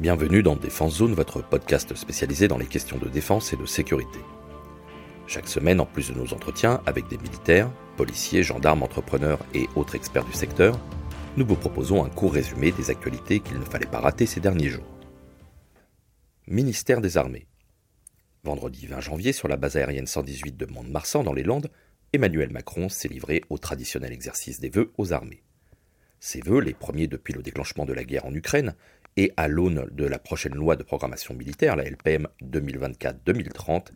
Bienvenue dans Défense Zone, votre podcast spécialisé dans les questions de défense et de sécurité. Chaque semaine, en plus de nos entretiens avec des militaires, policiers, gendarmes, entrepreneurs et autres experts du secteur, nous vous proposons un court résumé des actualités qu'il ne fallait pas rater ces derniers jours. Ministère des Armées. Vendredi 20 janvier, sur la base aérienne 118 de Mont-de-Marsan dans les Landes, Emmanuel Macron s'est livré au traditionnel exercice des vœux aux armées. Ces vœux, les premiers depuis le déclenchement de la guerre en Ukraine, et à l'aune de la prochaine loi de programmation militaire, la LPM 2024-2030,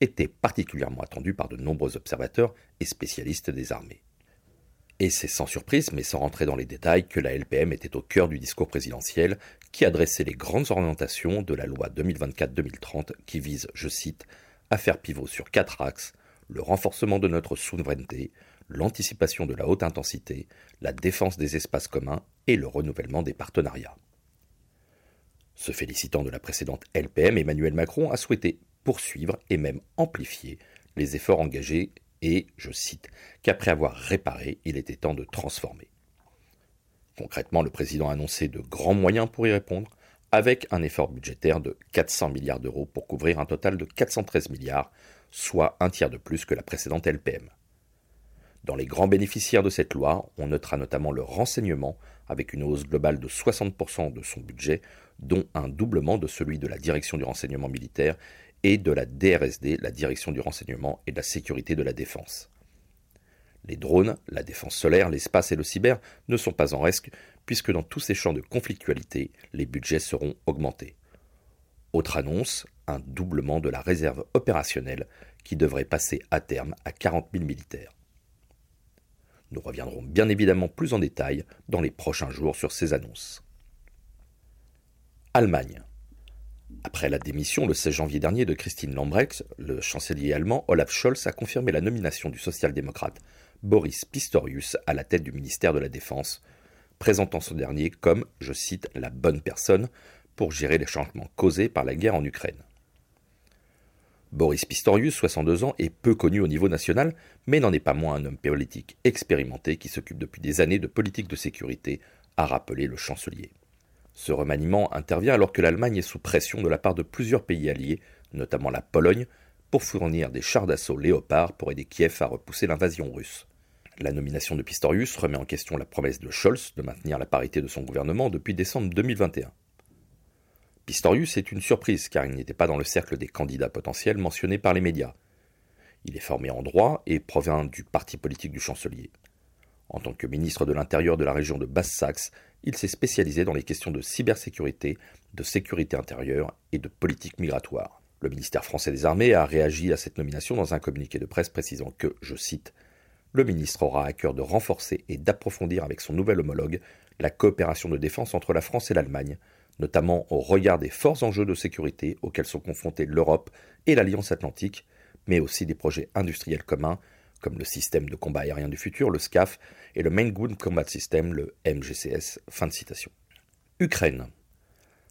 était particulièrement attendu par de nombreux observateurs et spécialistes des armées. Et c'est sans surprise, mais sans rentrer dans les détails, que la LPM était au cœur du discours présidentiel qui adressait les grandes orientations de la loi 2024-2030 qui vise, je cite, à faire pivot sur quatre axes, le renforcement de notre souveraineté, l'anticipation de la haute intensité, la défense des espaces communs et le renouvellement des partenariats. Se félicitant de la précédente LPM, Emmanuel Macron a souhaité poursuivre et même amplifier les efforts engagés et, je cite, qu'après avoir réparé, il était temps de transformer. Concrètement, le président a annoncé de grands moyens pour y répondre, avec un effort budgétaire de 400 milliards d'euros pour couvrir un total de 413 milliards, soit un tiers de plus que la précédente LPM. Dans les grands bénéficiaires de cette loi, on notera notamment le renseignement, avec une hausse globale de 60% de son budget, dont un doublement de celui de la direction du renseignement militaire et de la DRSD, la direction du renseignement et de la sécurité de la défense. Les drones, la défense solaire, l'espace et le cyber ne sont pas en risque, puisque dans tous ces champs de conflictualité, les budgets seront augmentés. Autre annonce, un doublement de la réserve opérationnelle qui devrait passer à terme à 40 000 militaires. Nous reviendrons bien évidemment plus en détail dans les prochains jours sur ces annonces. Allemagne. Après la démission le 16 janvier dernier de Christine Lambrecht, le chancelier allemand Olaf Scholz a confirmé la nomination du social-démocrate Boris Pistorius à la tête du ministère de la Défense, présentant ce dernier comme, je cite, la bonne personne pour gérer les changements causés par la guerre en Ukraine. Boris Pistorius, 62 ans, est peu connu au niveau national, mais n'en est pas moins un homme politique expérimenté qui s'occupe depuis des années de politique de sécurité, a rappelé le chancelier. Ce remaniement intervient alors que l'Allemagne est sous pression de la part de plusieurs pays alliés, notamment la Pologne, pour fournir des chars d'assaut Léopard pour aider Kiev à repousser l'invasion russe. La nomination de Pistorius remet en question la promesse de Scholz de maintenir la parité de son gouvernement depuis décembre 2021. Pistorius est une surprise car il n'était pas dans le cercle des candidats potentiels mentionnés par les médias. Il est formé en droit et provient du parti politique du chancelier. En tant que ministre de l'Intérieur de la région de Basse-Saxe, il s'est spécialisé dans les questions de cybersécurité, de sécurité intérieure et de politique migratoire. Le ministère français des Armées a réagi à cette nomination dans un communiqué de presse précisant que, je cite, le ministre aura à cœur de renforcer et d'approfondir avec son nouvel homologue la coopération de défense entre la France et l'Allemagne, notamment au regard des forts enjeux de sécurité auxquels sont confrontés l'Europe et l'Alliance atlantique, mais aussi des projets industriels communs comme le système de combat aérien du futur, le SCAF, et le Main Good Combat System, le MGCS. Fin de citation. Ukraine.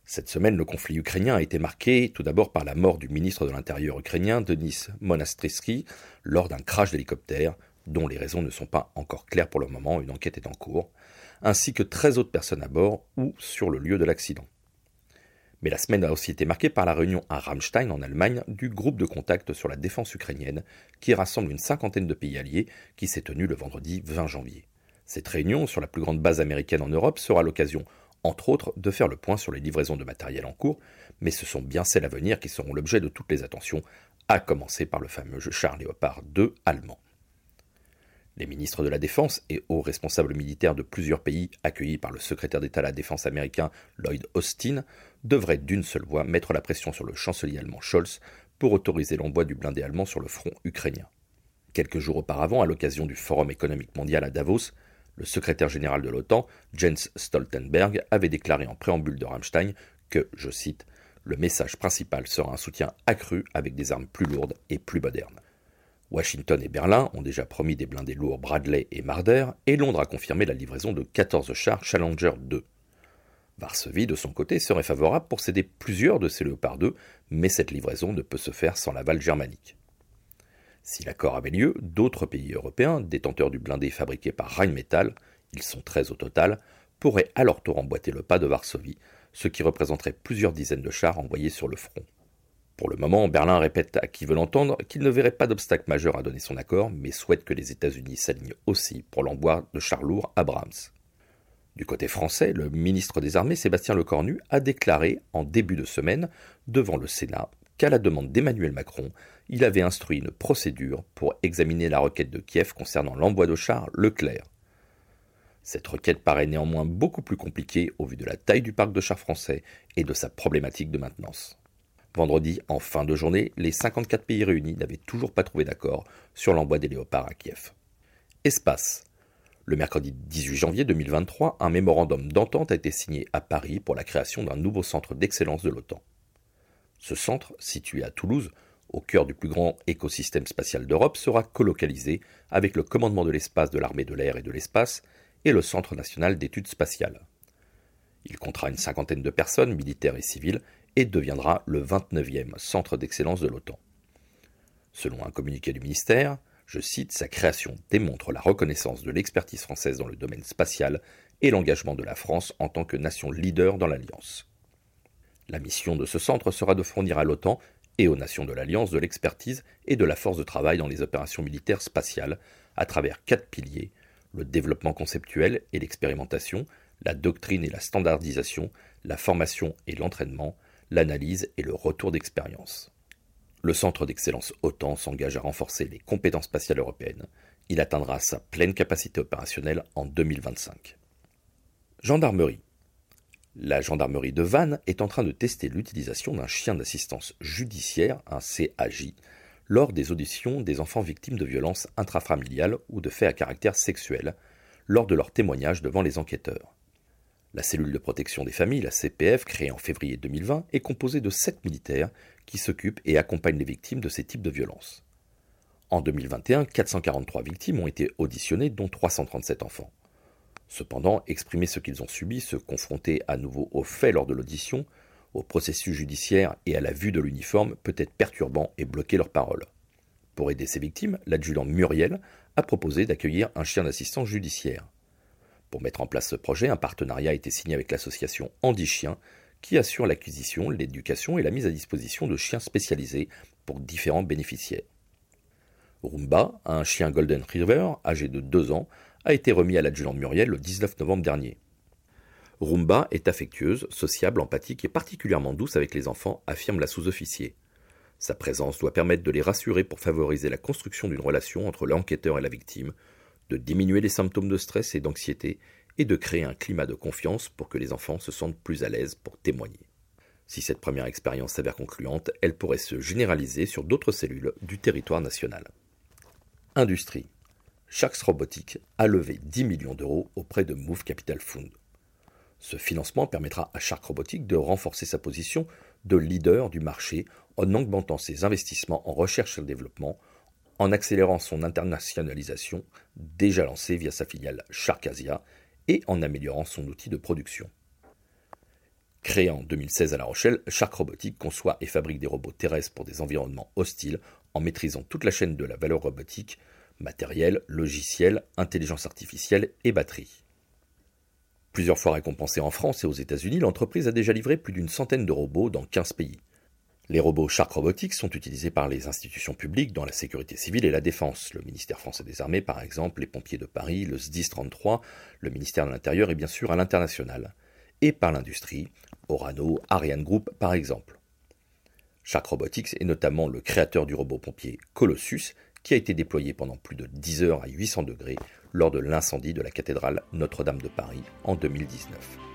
Cette semaine, le conflit ukrainien a été marqué tout d'abord par la mort du ministre de l'Intérieur ukrainien, Denis Monastrisky, lors d'un crash d'hélicoptère, dont les raisons ne sont pas encore claires pour le moment, une enquête est en cours, ainsi que 13 autres personnes à bord ou sur le lieu de l'accident. Mais la semaine a aussi été marquée par la réunion à Ramstein, en Allemagne, du groupe de contact sur la défense ukrainienne, qui rassemble une cinquantaine de pays alliés, qui s'est tenue le vendredi 20 janvier. Cette réunion, sur la plus grande base américaine en Europe, sera l'occasion, entre autres, de faire le point sur les livraisons de matériel en cours, mais ce sont bien celles à venir qui seront l'objet de toutes les attentions, à commencer par le fameux char Léopard 2 allemand. Les ministres de la Défense et hauts responsables militaires de plusieurs pays accueillis par le secrétaire d'État à la Défense américain Lloyd Austin devraient d'une seule voix mettre la pression sur le chancelier allemand Scholz pour autoriser l'envoi du blindé allemand sur le front ukrainien. Quelques jours auparavant, à l'occasion du Forum économique mondial à Davos, le secrétaire général de l'OTAN, Jens Stoltenberg, avait déclaré en préambule de Rammstein que, je cite, le message principal sera un soutien accru avec des armes plus lourdes et plus modernes. Washington et Berlin ont déjà promis des blindés lourds Bradley et Marder, et Londres a confirmé la livraison de 14 chars Challenger 2. Varsovie, de son côté, serait favorable pour céder plusieurs de ces Léopard 2, mais cette livraison ne peut se faire sans l'aval germanique. Si l'accord avait lieu, d'autres pays européens, détenteurs du blindé fabriqué par Rheinmetall, ils sont 13 au total, pourrait à leur tour emboîter le pas de Varsovie, ce qui représenterait plusieurs dizaines de chars envoyés sur le front. Pour le moment, Berlin répète à qui veut l'entendre qu'il ne verrait pas d'obstacle majeur à donner son accord, mais souhaite que les États-Unis s'alignent aussi pour l'envoi de chars lourds Abrams. Du côté français, le ministre des Armées Sébastien Lecornu a déclaré en début de semaine devant le Sénat qu'à la demande d'Emmanuel Macron, il avait instruit une procédure pour examiner la requête de Kiev concernant l'envoi de chars Leclerc. Cette requête paraît néanmoins beaucoup plus compliquée au vu de la taille du parc de chars français et de sa problématique de maintenance. Vendredi, en fin de journée, les 54 pays réunis n'avaient toujours pas trouvé d'accord sur l'envoi des léopards à Kiev. Espace. Le mercredi 18 janvier 2023, un mémorandum d'entente a été signé à Paris pour la création d'un nouveau centre d'excellence de l'OTAN. Ce centre, situé à Toulouse, au cœur du plus grand écosystème spatial d'Europe, sera colocalisé avec le commandement de l'espace de l'armée de l'air et de l'espace et le Centre national d'études spatiales. Il comptera une cinquantaine de personnes, militaires et civiles, et deviendra le 29e centre d'excellence de l'OTAN. Selon un communiqué du ministère, je cite, sa création démontre la reconnaissance de l'expertise française dans le domaine spatial et l'engagement de la France en tant que nation leader dans l'Alliance. La mission de ce centre sera de fournir à l'OTAN et aux nations de l'Alliance de l'expertise et de la force de travail dans les opérations militaires spatiales à travers quatre piliers le développement conceptuel et l'expérimentation, la doctrine et la standardisation, la formation et l'entraînement, l'analyse et le retour d'expérience. Le Centre d'excellence OTAN s'engage à renforcer les compétences spatiales européennes. Il atteindra sa pleine capacité opérationnelle en 2025. Gendarmerie. La gendarmerie de Vannes est en train de tester l'utilisation d'un chien d'assistance judiciaire, un CAJ, lors des auditions des enfants victimes de violences intrafamiliales ou de faits à caractère sexuel, lors de leur témoignage devant les enquêteurs. La cellule de protection des familles, la CPF, créée en février 2020, est composée de sept militaires qui s'occupent et accompagnent les victimes de ces types de violences. En 2021, 443 victimes ont été auditionnées, dont 337 enfants. Cependant, exprimer ce qu'ils ont subi, se confronter à nouveau aux faits lors de l'audition, au processus judiciaire et à la vue de l'uniforme peut être perturbant et bloquer leurs paroles. Pour aider ces victimes, l'adjudant Muriel a proposé d'accueillir un chien d'assistance judiciaire. Pour mettre en place ce projet, un partenariat a été signé avec l'association Andy Chien, qui assure l'acquisition, l'éducation et la mise à disposition de chiens spécialisés pour différents bénéficiaires. Rumba, un chien Golden River, âgé de 2 ans, a été remis à l'adjudant Muriel le 19 novembre dernier. Rumba est affectueuse, sociable, empathique et particulièrement douce avec les enfants, affirme la sous-officier. Sa présence doit permettre de les rassurer pour favoriser la construction d'une relation entre l'enquêteur et la victime, de diminuer les symptômes de stress et d'anxiété et de créer un climat de confiance pour que les enfants se sentent plus à l'aise pour témoigner. Si cette première expérience s'avère concluante, elle pourrait se généraliser sur d'autres cellules du territoire national. Industrie. Sharks Robotics a levé 10 millions d'euros auprès de Move Capital Fund. Ce financement permettra à Shark Robotics de renforcer sa position de leader du marché en augmentant ses investissements en recherche et développement, en accélérant son internationalisation, déjà lancée via sa filiale Shark Asia, et en améliorant son outil de production. Créé en 2016 à La Rochelle, Shark Robotics conçoit et fabrique des robots terrestres pour des environnements hostiles en maîtrisant toute la chaîne de la valeur robotique, matériel, logiciel, intelligence artificielle et batterie. Plusieurs fois récompensée en France et aux États-Unis, l'entreprise a déjà livré plus d'une centaine de robots dans 15 pays. Les robots Shark Robotics sont utilisés par les institutions publiques dans la sécurité civile et la défense, le ministère français des armées par exemple, les pompiers de Paris, le SDIS 33, le ministère de l'Intérieur et bien sûr à l'international, et par l'industrie, Orano, Ariane Group par exemple. Shark Robotics est notamment le créateur du robot pompier Colossus, qui a été déployé pendant plus de 10 heures à 800 degrés lors de l'incendie de la cathédrale Notre-Dame de Paris en 2019.